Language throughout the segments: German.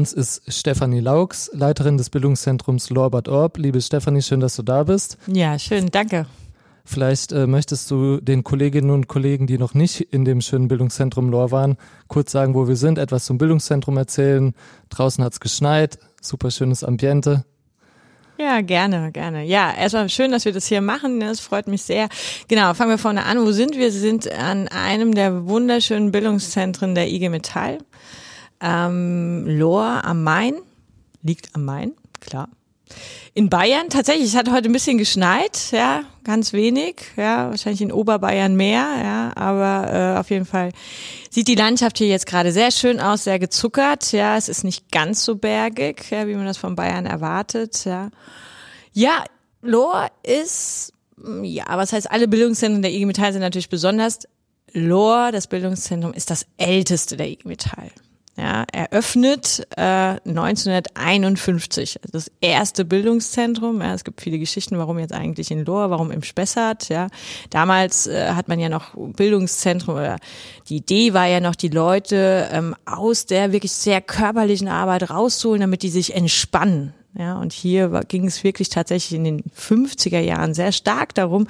uns ist Stefanie Laux, Leiterin des Bildungszentrums Lorbert Orb. Liebe Stefanie, schön, dass du da bist. Ja, schön, danke. Vielleicht äh, möchtest du den Kolleginnen und Kollegen, die noch nicht in dem schönen Bildungszentrum Lohr waren, kurz sagen, wo wir sind, etwas zum Bildungszentrum erzählen. Draußen hat es geschneit, super schönes Ambiente. Ja, gerne, gerne. Ja, erstmal schön, dass wir das hier machen. Das freut mich sehr. Genau, fangen wir vorne an. Wo sind wir? Wir sind an einem der wunderschönen Bildungszentren der IG Metall. Ähm, Lohr am Main. Liegt am Main, klar. In Bayern tatsächlich, es hat heute ein bisschen geschneit, ja, ganz wenig, ja, wahrscheinlich in Oberbayern mehr, ja, aber äh, auf jeden Fall sieht die Landschaft hier jetzt gerade sehr schön aus, sehr gezuckert, ja, es ist nicht ganz so bergig, ja, wie man das von Bayern erwartet, ja. Ja, Lohr ist, ja, was heißt, alle Bildungszentren der IG Metall sind natürlich besonders. Lohr, das Bildungszentrum, ist das älteste der IG Metall ja, eröffnet äh, 1951. Also das erste Bildungszentrum. Ja, es gibt viele Geschichten, warum jetzt eigentlich in Lohr, warum im Spessart. Ja, damals äh, hat man ja noch Bildungszentrum oder die Idee war ja noch, die Leute ähm, aus der wirklich sehr körperlichen Arbeit rauszuholen, damit die sich entspannen. Ja, und hier ging es wirklich tatsächlich in den 50er Jahren sehr stark darum,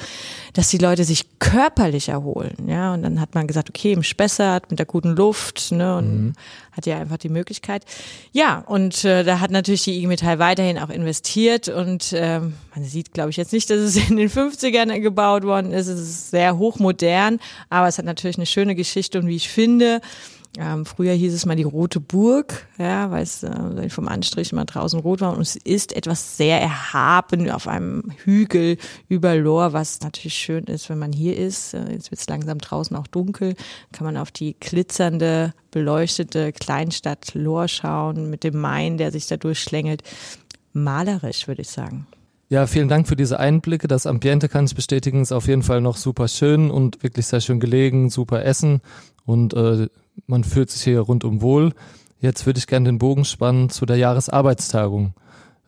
dass die Leute sich körperlich erholen. Ja, und dann hat man gesagt, okay, im Spessart mit der guten Luft, ne, und mhm. hat ja einfach die Möglichkeit. Ja, und äh, da hat natürlich die IG Metall weiterhin auch investiert und äh, man sieht, glaube ich, jetzt nicht, dass es in den 50ern gebaut worden ist. Es ist sehr hochmodern, aber es hat natürlich eine schöne Geschichte und wie ich finde, ähm, früher hieß es mal die Rote Burg, ja, weil es äh, vom Anstrich immer draußen rot war. Und es ist etwas sehr erhaben auf einem Hügel über Lohr, was natürlich schön ist, wenn man hier ist. Äh, jetzt wird es langsam draußen auch dunkel, kann man auf die glitzernde, beleuchtete Kleinstadt Lohr schauen mit dem Main, der sich da durchschlängelt. Malerisch, würde ich sagen. Ja, vielen Dank für diese Einblicke. Das Ambiente kann ich bestätigen, ist auf jeden Fall noch super schön und wirklich sehr schön gelegen, super Essen und äh, man fühlt sich hier rundum wohl. Jetzt würde ich gerne den Bogen spannen zu der Jahresarbeitstagung.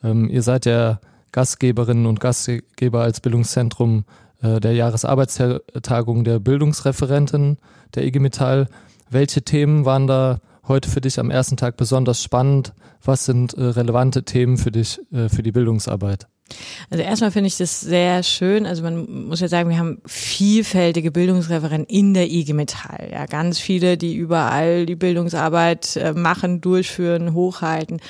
Ähm, ihr seid ja Gastgeberinnen und Gastgeber als Bildungszentrum äh, der Jahresarbeitstagung der Bildungsreferenten der IG Metall. Welche Themen waren da heute für dich am ersten Tag besonders spannend? Was sind äh, relevante Themen für dich äh, für die Bildungsarbeit? Also erstmal finde ich das sehr schön. Also man muss ja sagen, wir haben vielfältige Bildungsreferenten in der IG Metall. Ja, ganz viele, die überall die Bildungsarbeit äh, machen, durchführen, hochhalten.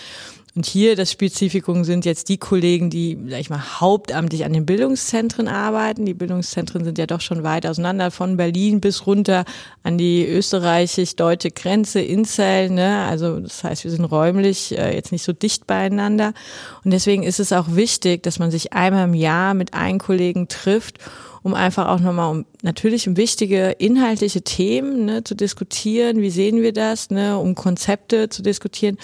Und hier das Spezifikum sind jetzt die Kollegen, die, sag ich mal, hauptamtlich an den Bildungszentren arbeiten. Die Bildungszentren sind ja doch schon weit auseinander, von Berlin bis runter an die österreichisch-deutsche Grenze in Zell. Ne? Also das heißt, wir sind räumlich äh, jetzt nicht so dicht beieinander. Und deswegen ist es auch wichtig, dass man sich einmal im Jahr mit einem Kollegen trifft um einfach auch nochmal um natürlich um wichtige inhaltliche Themen ne, zu diskutieren, wie sehen wir das, ne, um Konzepte zu diskutieren,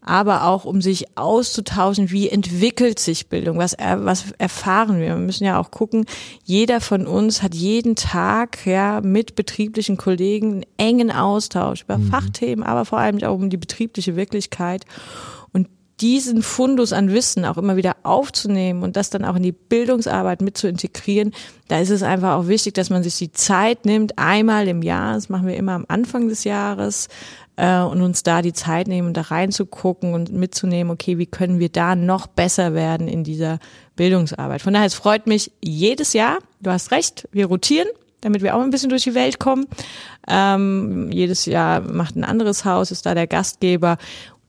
aber auch um sich auszutauschen, wie entwickelt sich Bildung, was, was erfahren wir. Wir müssen ja auch gucken, jeder von uns hat jeden Tag ja mit betrieblichen Kollegen einen engen Austausch über mhm. Fachthemen, aber vor allem auch um die betriebliche Wirklichkeit diesen Fundus an Wissen auch immer wieder aufzunehmen und das dann auch in die Bildungsarbeit mit zu integrieren, da ist es einfach auch wichtig, dass man sich die Zeit nimmt, einmal im Jahr, das machen wir immer am Anfang des Jahres, äh, und uns da die Zeit nehmen, da reinzugucken und mitzunehmen, okay, wie können wir da noch besser werden in dieser Bildungsarbeit. Von daher, es freut mich jedes Jahr, du hast recht, wir rotieren, damit wir auch ein bisschen durch die Welt kommen. Ähm, jedes Jahr macht ein anderes Haus, ist da der Gastgeber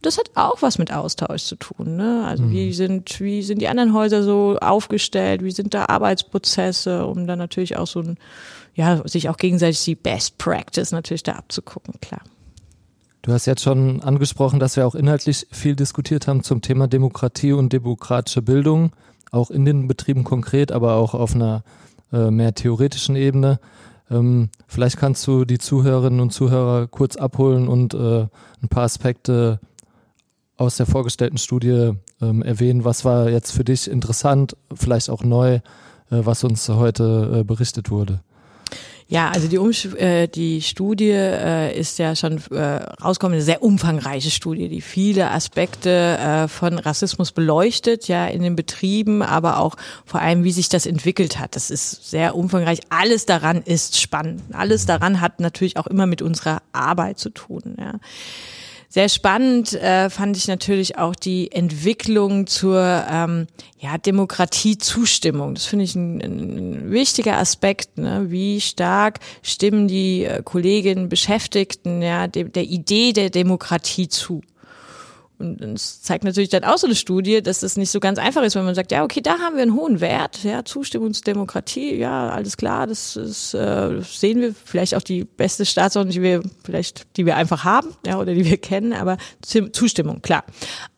das hat auch was mit Austausch zu tun. Ne? Also mhm. wie sind, wie sind die anderen Häuser so aufgestellt, wie sind da Arbeitsprozesse, um dann natürlich auch so ein, ja, sich auch gegenseitig die Best Practice natürlich da abzugucken, klar. Du hast jetzt schon angesprochen, dass wir auch inhaltlich viel diskutiert haben zum Thema Demokratie und demokratische Bildung, auch in den Betrieben konkret, aber auch auf einer äh, mehr theoretischen Ebene. Ähm, vielleicht kannst du die Zuhörerinnen und Zuhörer kurz abholen und äh, ein paar Aspekte aus der vorgestellten Studie ähm, erwähnen. Was war jetzt für dich interessant, vielleicht auch neu, äh, was uns heute äh, berichtet wurde? Ja, also die, Umsch äh, die Studie äh, ist ja schon äh, rausgekommen, eine sehr umfangreiche Studie, die viele Aspekte äh, von Rassismus beleuchtet, ja, in den Betrieben, aber auch vor allem, wie sich das entwickelt hat. Das ist sehr umfangreich. Alles daran ist spannend. Alles daran hat natürlich auch immer mit unserer Arbeit zu tun, ja. Sehr spannend äh, fand ich natürlich auch die Entwicklung zur ähm, ja, Demokratiezustimmung. Das finde ich ein, ein wichtiger Aspekt. Ne? Wie stark stimmen die äh, Kolleginnen, Beschäftigten ja, de, der Idee der Demokratie zu? Und es zeigt natürlich dann auch so eine Studie, dass es nicht so ganz einfach ist, wenn man sagt, ja, okay, da haben wir einen hohen Wert, ja, Zustimmungsdemokratie, ja, alles klar, das ist, äh, sehen wir vielleicht auch die beste Staatsordnung, die wir vielleicht, die wir einfach haben, ja, oder die wir kennen, aber Zustimmung, klar.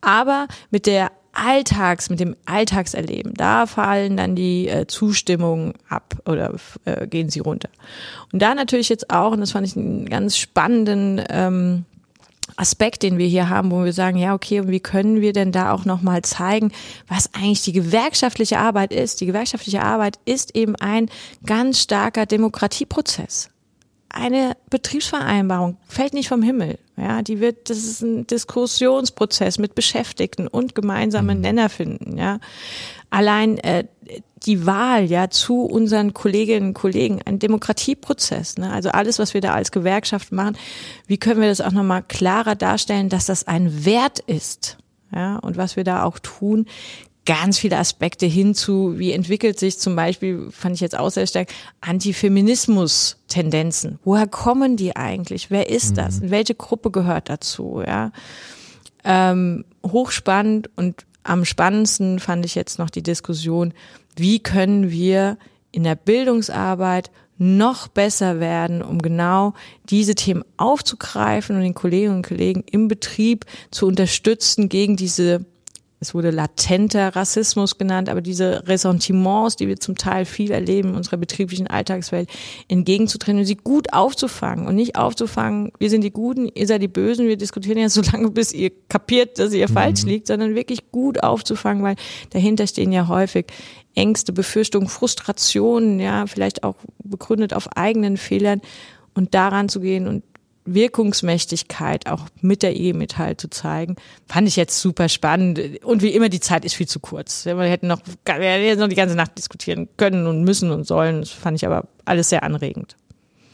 Aber mit der Alltags, mit dem Alltagserleben, da fallen dann die äh, Zustimmungen ab oder äh, gehen sie runter. Und da natürlich jetzt auch, und das fand ich einen ganz spannenden ähm, Aspekt, den wir hier haben, wo wir sagen, ja, okay, und wie können wir denn da auch nochmal zeigen, was eigentlich die gewerkschaftliche Arbeit ist? Die gewerkschaftliche Arbeit ist eben ein ganz starker Demokratieprozess. Eine Betriebsvereinbarung fällt nicht vom Himmel. Ja, die wird, das ist ein Diskussionsprozess mit Beschäftigten und gemeinsame mhm. Nenner finden. Ja, allein äh, die Wahl ja zu unseren Kolleginnen und Kollegen, ein Demokratieprozess. Ne? Also alles, was wir da als Gewerkschaft machen, wie können wir das auch nochmal klarer darstellen, dass das ein Wert ist? Ja, und was wir da auch tun, ganz viele Aspekte hinzu, wie entwickelt sich zum Beispiel, fand ich jetzt auch sehr stark, Antifeminismus-Tendenzen. Woher kommen die eigentlich? Wer ist das? Mhm. Welche Gruppe gehört dazu? Ja, ähm, hochspannend und am spannendsten fand ich jetzt noch die Diskussion, wie können wir in der Bildungsarbeit noch besser werden, um genau diese Themen aufzugreifen und den Kolleginnen und Kollegen im Betrieb zu unterstützen gegen diese es wurde latenter Rassismus genannt, aber diese Ressentiments, die wir zum Teil viel erleben in unserer betrieblichen Alltagswelt, entgegenzutreten und sie gut aufzufangen und nicht aufzufangen, wir sind die Guten, ihr seid die Bösen, wir diskutieren ja so lange, bis ihr kapiert, dass ihr mhm. falsch liegt, sondern wirklich gut aufzufangen, weil dahinter stehen ja häufig Ängste, Befürchtungen, Frustrationen, ja, vielleicht auch begründet auf eigenen Fehlern und daran zu gehen und Wirkungsmächtigkeit auch mit der IG Metall zu zeigen, fand ich jetzt super spannend. Und wie immer, die Zeit ist viel zu kurz. Wir hätten noch, wir hätten noch die ganze Nacht diskutieren können und müssen und sollen. Das fand ich aber alles sehr anregend.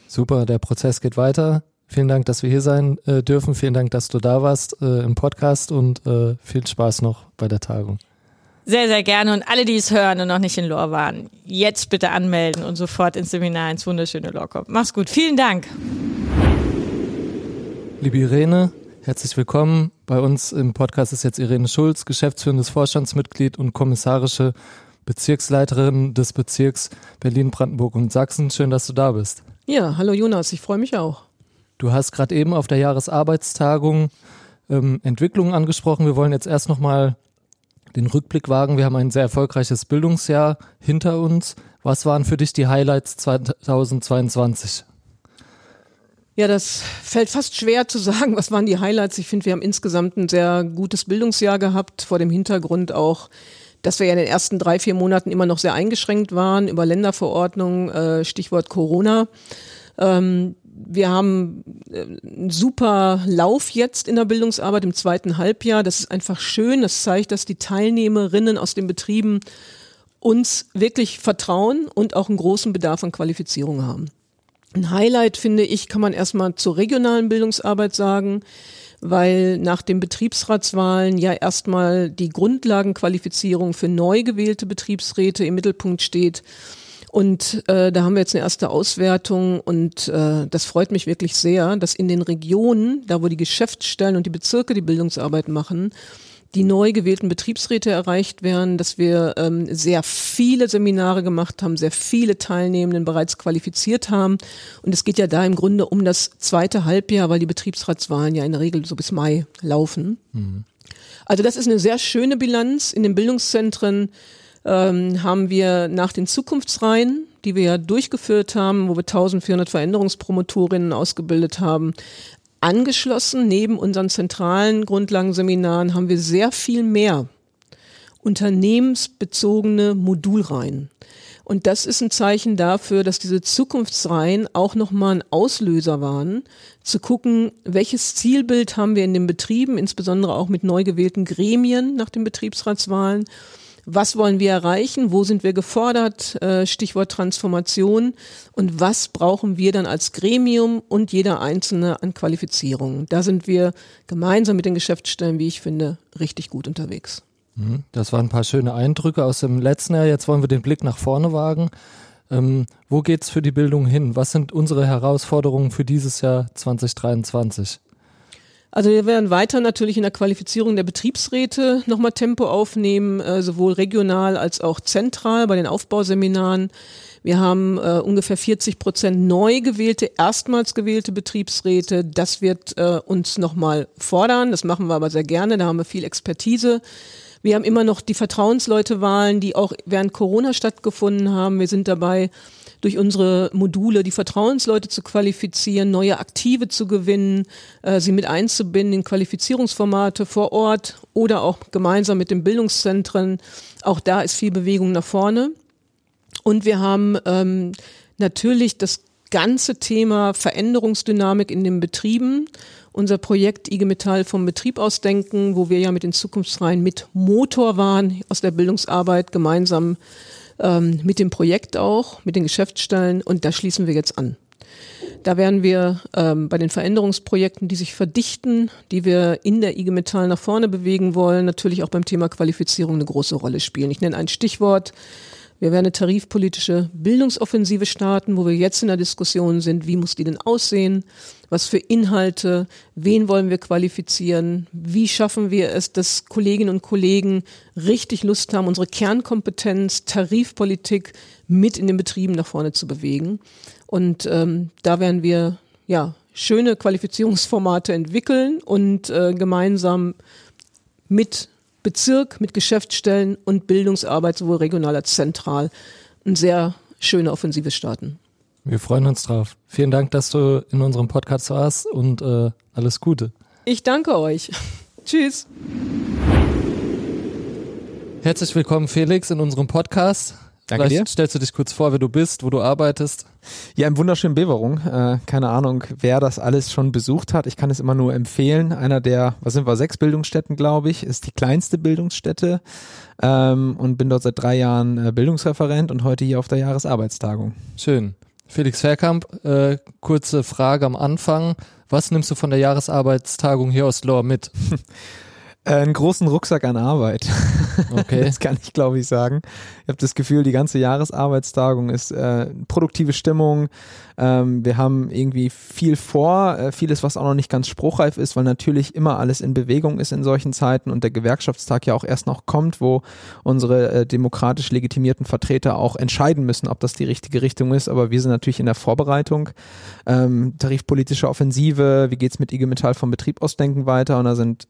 Super, der Prozess geht weiter. Vielen Dank, dass wir hier sein äh, dürfen. Vielen Dank, dass du da warst äh, im Podcast und äh, viel Spaß noch bei der Tagung. Sehr, sehr gerne. Und alle, die es hören und noch nicht in Lor waren, jetzt bitte anmelden und sofort ins Seminar ins wunderschöne Lor kommen. Mach's gut. Vielen Dank. Liebe Irene, herzlich willkommen. Bei uns im Podcast ist jetzt Irene Schulz, geschäftsführendes Vorstandsmitglied und kommissarische Bezirksleiterin des Bezirks Berlin, Brandenburg und Sachsen. Schön, dass du da bist. Ja, hallo Jonas, ich freue mich auch. Du hast gerade eben auf der Jahresarbeitstagung ähm, Entwicklungen angesprochen. Wir wollen jetzt erst nochmal den Rückblick wagen. Wir haben ein sehr erfolgreiches Bildungsjahr hinter uns. Was waren für dich die Highlights 2022? Ja, das fällt fast schwer zu sagen, was waren die Highlights. Ich finde, wir haben insgesamt ein sehr gutes Bildungsjahr gehabt, vor dem Hintergrund auch, dass wir ja in den ersten drei, vier Monaten immer noch sehr eingeschränkt waren über Länderverordnungen, äh, Stichwort Corona. Ähm, wir haben äh, einen super Lauf jetzt in der Bildungsarbeit im zweiten Halbjahr. Das ist einfach schön. Das zeigt, dass die Teilnehmerinnen aus den Betrieben uns wirklich vertrauen und auch einen großen Bedarf an Qualifizierung haben. Ein Highlight, finde ich, kann man erstmal zur regionalen Bildungsarbeit sagen, weil nach den Betriebsratswahlen ja erstmal die Grundlagenqualifizierung für neu gewählte Betriebsräte im Mittelpunkt steht. Und äh, da haben wir jetzt eine erste Auswertung und äh, das freut mich wirklich sehr, dass in den Regionen, da wo die Geschäftsstellen und die Bezirke die Bildungsarbeit machen, die neu gewählten Betriebsräte erreicht werden, dass wir ähm, sehr viele Seminare gemacht haben, sehr viele Teilnehmenden bereits qualifiziert haben. Und es geht ja da im Grunde um das zweite Halbjahr, weil die Betriebsratswahlen ja in der Regel so bis Mai laufen. Mhm. Also das ist eine sehr schöne Bilanz. In den Bildungszentren ähm, haben wir nach den Zukunftsreihen, die wir ja durchgeführt haben, wo wir 1400 Veränderungspromotorinnen ausgebildet haben, Angeschlossen, neben unseren zentralen Grundlagenseminaren, haben wir sehr viel mehr unternehmensbezogene Modulreihen. Und das ist ein Zeichen dafür, dass diese Zukunftsreihen auch nochmal ein Auslöser waren, zu gucken, welches Zielbild haben wir in den Betrieben, insbesondere auch mit neu gewählten Gremien nach den Betriebsratswahlen, Was wollen wir erreichen? Wo sind wir gefordert? Äh, Stichwort Transformation. Und was brauchen wir dann als Gremium und jeder Einzelne an Qualifizierung? Da sind wir gemeinsam mit den Geschäftsstellen, wie ich finde, richtig gut unterwegs. Mhm. Das waren ein paar schöne Eindrücke aus dem letzten Jahr. Jetzt wollen wir den Blick nach vorne wagen. Ähm, wo geht's für die Bildung hin? Was sind unsere Herausforderungen für dieses Jahr 2023? Also wir werden weiter natürlich in der Qualifizierung der Betriebsräte nochmal Tempo aufnehmen, äh, sowohl regional als auch zentral bei den Aufbauseminaren. Wir haben äh, ungefähr 40 Prozent neu gewählte, erstmals gewählte Betriebsräte. Das wird äh, uns nochmal fordern. Das machen wir aber sehr gerne. Da haben wir viel Expertise. Wir haben immer noch die Vertrauensleutewahlen, die auch während Corona stattgefunden haben. Wir sind dabei, durch unsere Module die Vertrauensleute zu qualifizieren, neue Aktive zu gewinnen, äh, sie mit einzubinden in Qualifizierungsformate vor Ort oder auch gemeinsam mit den Bildungszentren. Auch da ist viel Bewegung nach vorne. Und wir haben ähm, natürlich das ganze Thema Veränderungsdynamik in den Betrieben. Unser Projekt IG Metall vom Betrieb ausdenken, wo wir ja mit den Zukunftsreihen mit Motor waren aus der Bildungsarbeit gemeinsam ähm, mit dem Projekt auch, mit den Geschäftsstellen und da schließen wir jetzt an. Da werden wir ähm, bei den Veränderungsprojekten, die sich verdichten, die wir in der IG Metall nach vorne bewegen wollen, natürlich auch beim Thema Qualifizierung eine große Rolle spielen. Ich nenne ein Stichwort. Wir werden eine tarifpolitische Bildungsoffensive starten, wo wir jetzt in der Diskussion sind, wie muss die denn aussehen? Was für Inhalte? Wen wollen wir qualifizieren? Wie schaffen wir es, dass Kolleginnen und Kollegen richtig Lust haben, unsere Kernkompetenz, Tarifpolitik mit in den Betrieben nach vorne zu bewegen? Und ähm, da werden wir ja schöne Qualifizierungsformate entwickeln und äh, gemeinsam mit Bezirk, mit Geschäftsstellen und Bildungsarbeit sowohl regional als zentral eine sehr schöne Offensive starten. Wir freuen uns drauf. Vielen Dank, dass du in unserem Podcast warst und äh, alles Gute. Ich danke euch. Tschüss. Herzlich willkommen, Felix, in unserem Podcast. Danke Vielleicht dir. stellst du dich kurz vor, wer du bist, wo du arbeitest. Ja, im wunderschönen Beverung. Äh, keine Ahnung, wer das alles schon besucht hat. Ich kann es immer nur empfehlen. Einer der, was sind wir, sechs Bildungsstätten, glaube ich, ist die kleinste Bildungsstätte ähm, und bin dort seit drei Jahren äh, Bildungsreferent und heute hier auf der Jahresarbeitstagung. Schön. Felix Verkamp, äh, kurze Frage am Anfang. Was nimmst du von der Jahresarbeitstagung hier aus Lohr mit? Äh, einen großen Rucksack an Arbeit. Okay. Das kann ich, glaube ich, sagen. Ich habe das Gefühl, die ganze Jahresarbeitstagung ist äh, produktive Stimmung. Ähm, wir haben irgendwie viel vor, äh, vieles, was auch noch nicht ganz spruchreif ist, weil natürlich immer alles in Bewegung ist in solchen Zeiten und der Gewerkschaftstag ja auch erst noch kommt, wo unsere äh, demokratisch legitimierten Vertreter auch entscheiden müssen, ob das die richtige Richtung ist. Aber wir sind natürlich in der Vorbereitung. Ähm, tarifpolitische Offensive, wie geht's mit IG Metall vom Betrieb ausdenken weiter? Und da sind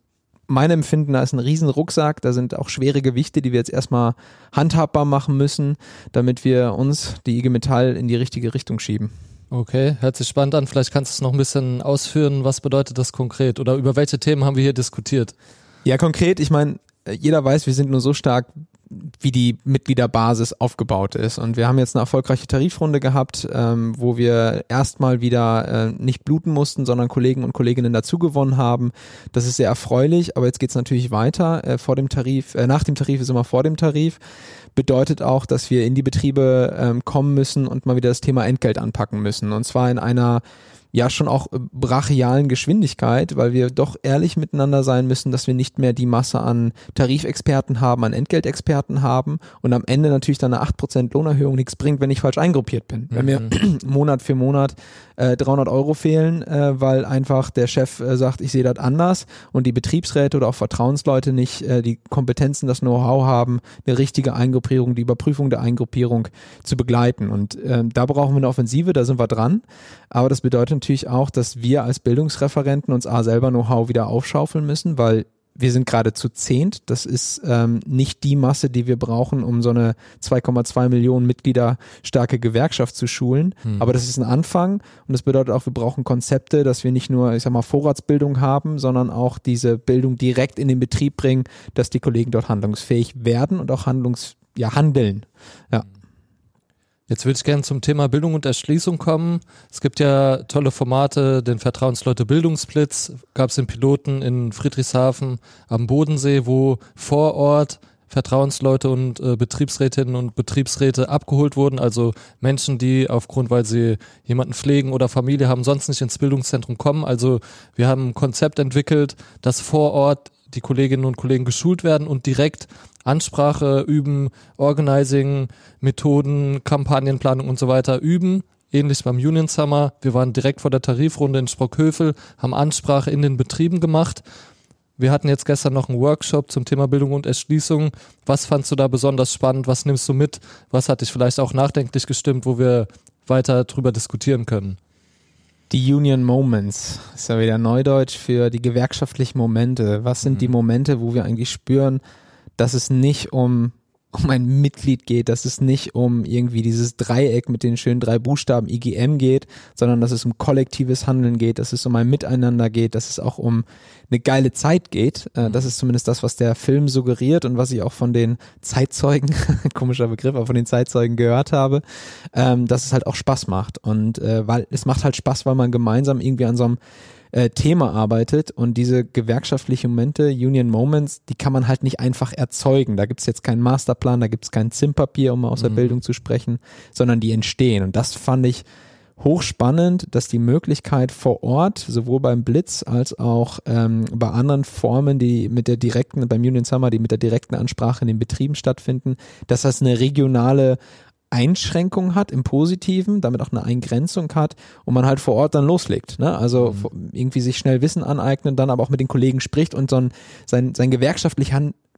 mein Empfinden, da ist ein riesen Rucksack, da sind auch schwere Gewichte, die wir jetzt erstmal handhabbar machen müssen, damit wir uns, die IG Metall, in die richtige Richtung schieben. Okay, hört sich spannend an. Vielleicht kannst du es noch ein bisschen ausführen. Was bedeutet das konkret? Oder über welche Themen haben wir hier diskutiert? Ja, konkret, ich meine, jeder weiß, wir sind nur so stark, wie die Mitgliederbasis aufgebaut ist. Und wir haben jetzt eine erfolgreiche Tarifrunde gehabt, ähm, wo wir erstmal wieder äh, nicht bluten mussten, sondern Kollegen und Kolleginnen dazugewonnen haben. Das ist sehr erfreulich, aber jetzt geht's natürlich weiter. Äh, vor dem Tarif, äh, nach dem Tarif ist immer vor dem Tarif. Bedeutet auch, dass wir in die Betriebe ähm, kommen müssen und mal wieder das Thema Entgelt anpacken müssen. Und zwar in einer ja schon auch äh, brachialen Geschwindigkeit, weil wir doch ehrlich miteinander sein müssen, dass wir nicht mehr die Masse an Tarifexperten haben, an Entgeltexperten haben und am Ende natürlich dann eine 8% Lohnerhöhung nichts bringt, wenn ich falsch eingruppiert bin. Wenn mir Monat für Monat äh, 300 Euro fehlen, äh, weil einfach der Chef äh, sagt, ich sehe das anders und die Betriebsräte oder auch Vertrauensleute nicht äh, die Kompetenzen, das Know-how haben, eine richtige Eingruppierung, die Überprüfung der Eingruppierung zu begleiten. Und ähm, da brauchen wir eine Offensive, da sind wir dran. Aber das bedeutet natürlich auch, dass wir als Bildungsreferenten uns A selber Know-how wieder aufschaufeln müssen, weil wir sind gerade zu zehnt. Das ist ähm, nicht die Masse, die wir brauchen, um so eine 2,2 Millionen Mitglieder starke Gewerkschaft zu schulen. Hm. Aber das ist ein Anfang und das bedeutet auch, wir brauchen Konzepte, dass wir nicht nur, ich sag mal, Vorratsbildung haben, sondern auch diese Bildung direkt in den Betrieb bringen, dass die Kollegen dort handlungsfähig werden und auch handlungs, ja, handeln. Ja. Jetzt würde ich gerne zum Thema Bildung und Erschließung kommen. Es gibt ja tolle Formate, den Vertrauensleute Bildungsblitz, gab es den Piloten in Friedrichshafen am Bodensee, wo vor Ort Vertrauensleute und äh, Betriebsrätinnen und Betriebsräte abgeholt wurden, also Menschen, die aufgrund, weil sie jemanden pflegen oder Familie haben, sonst nicht ins Bildungszentrum kommen. Also wir haben ein Konzept entwickelt, dass vor Ort die Kolleginnen und Kollegen geschult werden und direkt Ansprache üben, Organizing, Methoden, Kampagnenplanung und so weiter üben. Ähnlich beim Union Summer. Wir waren direkt vor der Tarifrunde in Sprockhövel, haben Ansprache in den Betrieben gemacht. Wir hatten jetzt gestern noch einen Workshop zum Thema Bildung und Erschließung. Was fandst du da besonders spannend? Was nimmst du mit? Was hat dich vielleicht auch nachdenklich gestimmt, wo wir weiter drüber diskutieren können? Die Union Moments ist ja wieder Neudeutsch für die gewerkschaftlichen Momente. Was sind mhm. die Momente, wo wir eigentlich spüren, dass es nicht um um ein Mitglied geht, dass es nicht um irgendwie dieses Dreieck mit den schönen drei Buchstaben IGM geht, sondern dass es um kollektives Handeln geht, dass es um ein Miteinander geht, dass es auch um eine geile Zeit geht. Äh, das ist zumindest das, was der Film suggeriert und was ich auch von den Zeitzeugen, komischer Begriff, aber von den Zeitzeugen gehört habe, ähm, dass es halt auch Spaß macht. Und äh, weil es macht halt Spaß, weil man gemeinsam irgendwie an so einem äh, Thema arbeitet und diese gewerkschaftlichen Momente, Union Moments, die kann man halt nicht einfach erzeugen. Da gibt's jetzt keinen Masterplan, da gibt's kein Zimpapier, um aus der mhm. Bildung zu sprechen, sondern die entstehen. Und das fand ich hochspannend, dass die Möglichkeit vor Ort, sowohl beim Blitz als auch ähm, bei anderen Formen, die mit der direkten, beim Union Summer, die mit der direkten Ansprache in den Betrieben stattfinden, dass das eine regionale Einschränkung hat im Positiven, damit auch eine Eingrenzung hat und man halt vor Ort dann loslegt. Ne? Also mhm. irgendwie sich schnell Wissen aneignen, dann aber auch mit den Kollegen spricht und so ein, sein, sein gewerkschaftlich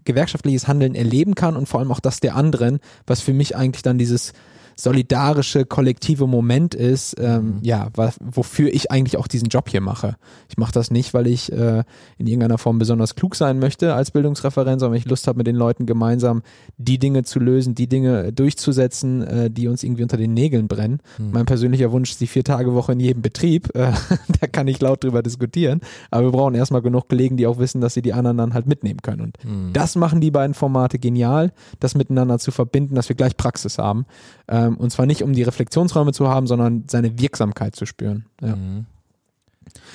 gewerkschaftliches Handeln erleben kann und vor allem auch das der anderen, was für mich eigentlich dann dieses solidarische, kollektive Moment ist, ähm, mhm. ja, wofür ich eigentlich auch diesen Job hier mache. Ich mache das nicht, weil ich äh, in irgendeiner Form besonders klug sein möchte als Bildungsreferent, sondern weil ich Lust habe, mit den Leuten gemeinsam die Dinge zu lösen, die Dinge durchzusetzen, äh, die uns irgendwie unter den Nägeln brennen. Mhm. Mein persönlicher Wunsch ist die vier Tage Woche in jedem Betrieb. Äh, da kann ich laut drüber diskutieren. Aber wir brauchen erstmal genug Kollegen, die auch wissen, dass sie die anderen dann halt mitnehmen können. Und mhm. das machen die beiden Formate genial, das miteinander zu verbinden, dass wir gleich Praxis haben. Äh, ähm, und zwar nicht, um die Reflexionsräume zu haben, sondern seine Wirksamkeit zu spüren. Ja. Mhm.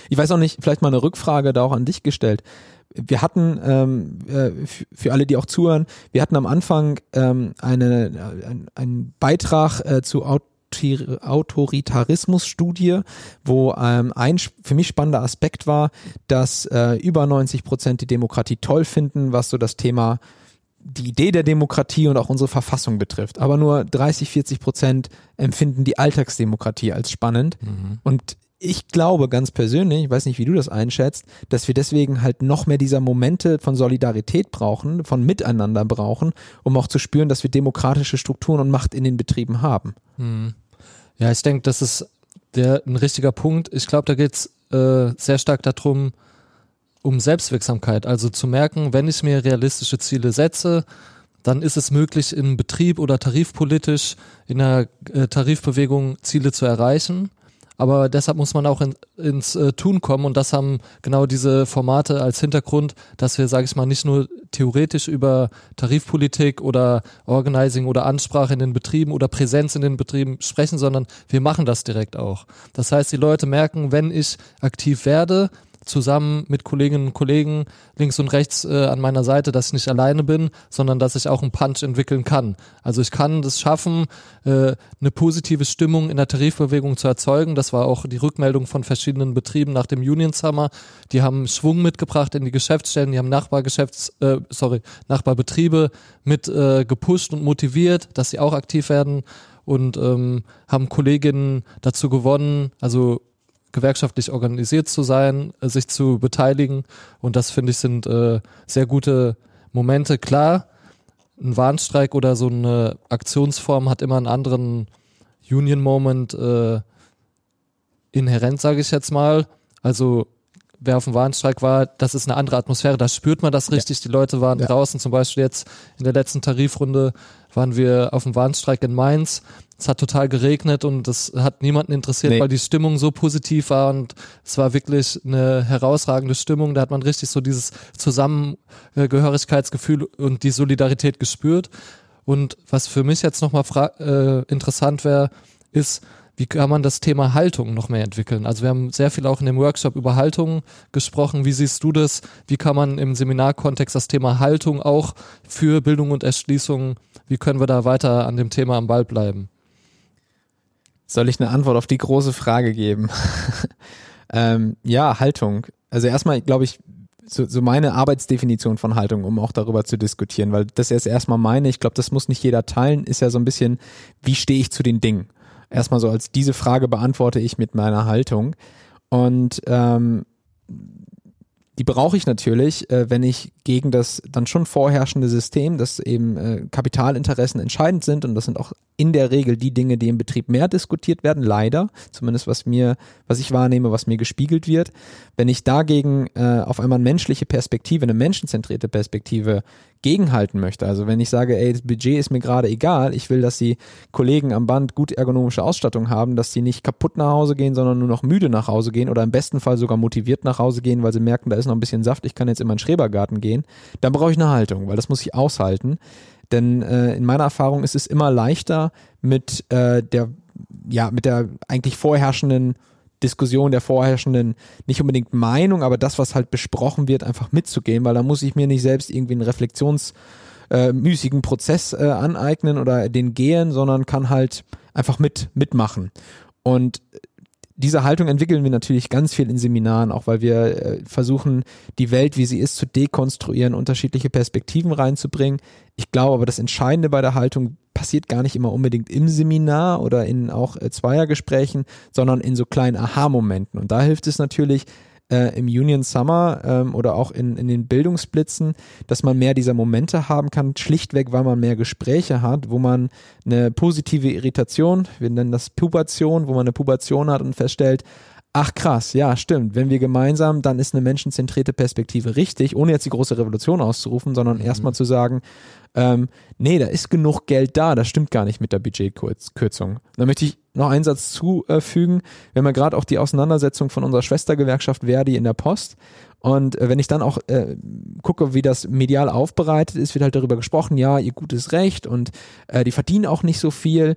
Ich weiß auch nicht, vielleicht mal eine Rückfrage da auch an dich gestellt. Wir hatten, ähm, äh, für alle, die auch zuhören, wir hatten am Anfang ähm, eine, ein, einen Beitrag äh, zu Out Autoritarismus-Studie, wo ähm, ein für mich spannender Aspekt war, dass äh, über 90 Prozent die Demokratie toll finden, was so das Thema die Idee der Demokratie und auch unsere Verfassung betrifft. Aber nur 30, 40 Prozent empfinden die Alltagsdemokratie als spannend. Mhm. Und ich glaube ganz persönlich, ich weiß nicht, wie du das einschätzt, dass wir deswegen halt noch mehr dieser Momente von Solidarität brauchen, von Miteinander brauchen, um auch zu spüren, dass wir demokratische Strukturen und Macht in den Betrieben haben. Mhm. Ja, ich denke, das ist der, ein richtiger Punkt. Ich glaube, da geht's äh, sehr stark darum, um Selbstwirksamkeit. Also zu merken, wenn ich mir realistische Ziele setze, dann ist es möglich, in Betrieb oder tarifpolitisch in der äh, Tarifbewegung Ziele zu erreichen. Aber deshalb muss man auch in, ins äh, Tun kommen und das haben genau diese Formate als Hintergrund, dass wir, sage ich mal, nicht nur theoretisch über Tarifpolitik oder Organizing oder Ansprache in den Betrieben oder Präsenz in den Betrieben sprechen, sondern wir machen das direkt auch. Das heißt, die Leute merken, wenn ich aktiv werde, zusammen mit Kolleginnen und Kollegen links und rechts äh, an meiner Seite, dass ich nicht alleine bin, sondern dass ich auch einen Punch entwickeln kann. Also ich kann das schaffen, äh, eine positive Stimmung in der Tarifbewegung zu erzeugen. Das war auch die Rückmeldung von verschiedenen Betrieben nach dem Union Summer. Die haben Schwung mitgebracht in die Geschäftsstellen, die haben Nachbargeschäfts, äh, sorry, Nachbarbetriebe mit äh, gepusht und motiviert, dass sie auch aktiv werden und ähm, haben Kolleginnen dazu gewonnen, also gewerkschaftlich organisiert zu sein, äh, sich zu beteiligen. Und das finde ich sind äh, sehr gute Momente. Klar, ein Warnstreik oder so eine Aktionsform hat immer einen anderen Union-Moment äh, inhärent, sage ich jetzt mal. Also wer auf dem Warnstreik war, das ist eine andere Atmosphäre, da spürt man das richtig. Ja. Die Leute waren ja. draußen, zum Beispiel jetzt in der letzten Tarifrunde waren wir auf dem Warnstreik in Mainz es hat total geregnet und das hat niemanden interessiert, nee. weil die Stimmung so positiv war und es war wirklich eine herausragende Stimmung. Da hat man richtig so dieses Zusammengehörigkeitsgefühl und die Solidarität gespürt. Und was für mich jetzt nochmal äh, interessant wäre, ist, wie kann man das Thema Haltung noch mehr entwickeln? Also wir haben sehr viel auch in dem Workshop über Haltung gesprochen. Wie siehst du das? Wie kann man im Seminarkontext das Thema Haltung auch für Bildung und Erschließung, wie können wir da weiter an dem Thema am Ball bleiben? Soll ich eine Antwort auf die große Frage geben? ähm, ja, Haltung. Also erstmal, glaube ich, so, so meine Arbeitsdefinition von Haltung, um auch darüber zu diskutieren, weil das ist erstmal meine, ich glaube, das muss nicht jeder teilen, ist ja so ein bisschen, wie stehe ich zu den Dingen? erstmal so als diese Frage beantworte ich mit meiner Haltung. Und ähm, die brauche ich natürlich, äh, wenn ich gegen das dann schon vorherrschende System, dass eben äh, Kapitalinteressen entscheidend sind und das sind auch in der Regel die Dinge, die im Betrieb mehr diskutiert werden, leider, zumindest was mir, was ich wahrnehme, was mir gespiegelt wird. Wenn ich dagegen äh, auf einmal eine menschliche Perspektive, eine menschenzentrierte Perspektive gegenhalten möchte, also wenn ich sage, ey, das Budget ist mir gerade egal, ich will, dass die Kollegen am Band gut ergonomische Ausstattung haben, dass sie nicht kaputt nach Hause gehen, sondern nur noch müde nach Hause gehen oder im besten Fall sogar motiviert nach Hause gehen, weil sie merken, da ist noch ein bisschen Saft, ich kann jetzt in meinen Schrebergarten gehen, dann brauche ich eine Haltung, weil das muss ich aushalten. Denn äh, in meiner Erfahrung ist es immer leichter mit äh, der ja mit der eigentlich vorherrschenden Diskussion der vorherrschenden, nicht unbedingt Meinung, aber das, was halt besprochen wird, einfach mitzugehen, weil da muss ich mir nicht selbst irgendwie einen reflexionsmüßigen äh, Prozess äh, aneignen oder den gehen, sondern kann halt einfach mit mitmachen. Und diese Haltung entwickeln wir natürlich ganz viel in Seminaren, auch weil wir äh, versuchen, die Welt, wie sie ist, zu dekonstruieren, unterschiedliche Perspektiven reinzubringen. Ich glaube aber, das Entscheidende bei der Haltung passiert gar nicht immer unbedingt im Seminar oder in auch äh, Zweiergesprächen, sondern in so kleinen Aha-Momenten. Und da hilft es natürlich, äh, im Union Summer ähm, oder auch in, in den Bildungsblitzen, dass man mehr dieser Momente haben kann, schlichtweg, weil man mehr Gespräche hat, wo man eine positive Irritation, wir nennen das Pubation, wo man eine Pubation hat und feststellt, Ach krass, ja, stimmt. Wenn wir gemeinsam, dann ist eine menschenzentrierte Perspektive richtig, ohne jetzt die große Revolution auszurufen, sondern mhm. erstmal zu sagen, ähm, nee, da ist genug Geld da, das stimmt gar nicht mit der Budgetkürzung. Da möchte ich noch einen Satz zufügen. Wir haben ja gerade auch die Auseinandersetzung von unserer Schwestergewerkschaft Verdi in der Post. Und äh, wenn ich dann auch äh, gucke, wie das medial aufbereitet ist, wird halt darüber gesprochen, ja, ihr gutes Recht und äh, die verdienen auch nicht so viel.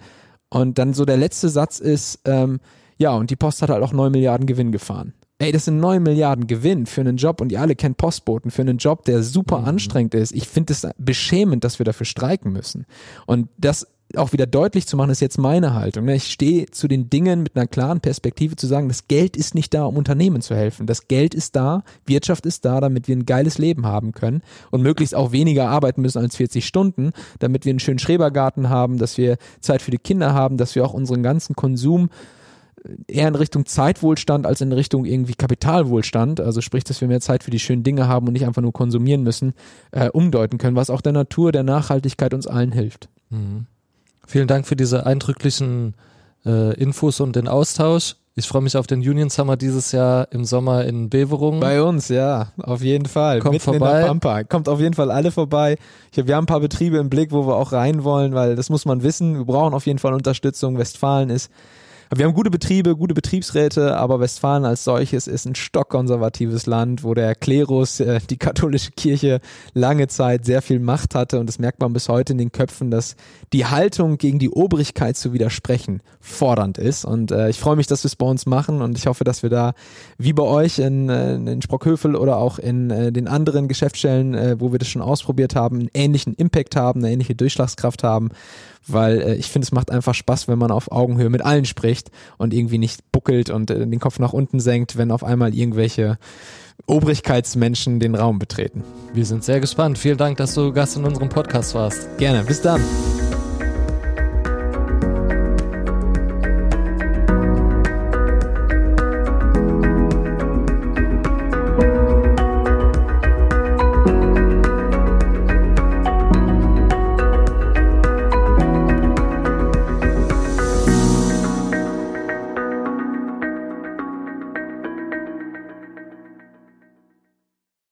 Und dann so der letzte Satz ist, ähm, ja, und die Post hat halt auch 9 Milliarden Gewinn gefahren. Ey, das sind 9 Milliarden Gewinn für einen Job und ihr alle kennt Postboten, für einen Job, der super mhm. anstrengend ist. Ich finde es beschämend, dass wir dafür streiken müssen. Und das auch wieder deutlich zu machen, ist jetzt meine Haltung. Ne? Ich stehe zu den Dingen mit einer klaren Perspektive zu sagen, das Geld ist nicht da, um Unternehmen zu helfen. Das Geld ist da, Wirtschaft ist da, damit wir ein geiles Leben haben können und möglichst auch weniger arbeiten müssen als 40 Stunden, damit wir einen schönen Schrebergarten haben, dass wir Zeit für die Kinder haben, dass wir auch unseren ganzen Konsum eher in Richtung Zeitwohlstand als in Richtung irgendwie Kapitalwohlstand, also sprich, dass wir mehr Zeit für die schönen Dinge haben und nicht einfach nur konsumieren müssen, äh, umdeuten können, was auch der Natur, der Nachhaltigkeit uns allen hilft. Mhm. Vielen Dank für diese eindrücklichen äh, Infos und den Austausch. Ich freue mich auf den Union Summer dieses Jahr im Sommer in Beverung. Bei uns, ja, auf jeden Fall. Kommt Mitten vorbei. Kommt auf jeden Fall alle vorbei. Ich hab, wir haben ein paar Betriebe im Blick, wo wir auch rein wollen, weil das muss man wissen. Wir brauchen auf jeden Fall Unterstützung. Westfalen ist wir haben gute Betriebe, gute Betriebsräte, aber Westfalen als solches ist ein stockkonservatives Land, wo der Klerus, äh, die katholische Kirche lange Zeit sehr viel Macht hatte. Und das merkt man bis heute in den Köpfen, dass die Haltung gegen die Obrigkeit zu widersprechen fordernd ist. Und äh, ich freue mich, dass wir es bei uns machen. Und ich hoffe, dass wir da wie bei euch in, äh, in Sprockhövel oder auch in äh, den anderen Geschäftsstellen, äh, wo wir das schon ausprobiert haben, einen ähnlichen Impact haben, eine ähnliche Durchschlagskraft haben weil äh, ich finde, es macht einfach Spaß, wenn man auf Augenhöhe mit allen spricht und irgendwie nicht buckelt und äh, den Kopf nach unten senkt, wenn auf einmal irgendwelche Obrigkeitsmenschen den Raum betreten. Wir sind sehr gespannt. Vielen Dank, dass du Gast in unserem Podcast warst. Gerne. Bis dann.